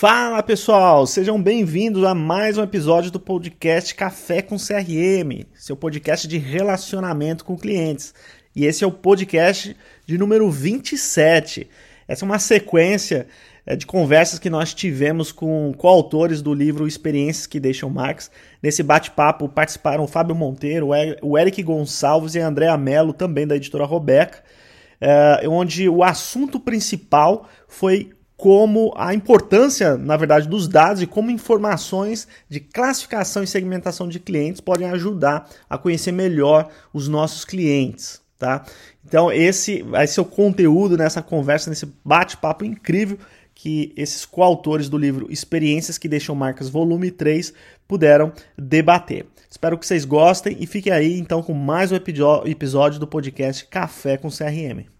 Fala pessoal, sejam bem-vindos a mais um episódio do podcast Café com CRM, seu podcast de relacionamento com clientes. E esse é o podcast de número 27. Essa é uma sequência é, de conversas que nós tivemos com coautores do livro Experiências que Deixam Marcas. Nesse bate-papo participaram o Fábio Monteiro, o Eric Gonçalves e a Andréa Mello, também da editora Robeca, é, onde o assunto principal foi como a importância, na verdade, dos dados e como informações de classificação e segmentação de clientes podem ajudar a conhecer melhor os nossos clientes, tá? Então esse vai ser o conteúdo nessa conversa, nesse bate-papo incrível que esses coautores do livro Experiências que Deixam Marcas, volume 3, puderam debater. Espero que vocês gostem e fiquem aí então com mais um episódio do podcast Café com CRM.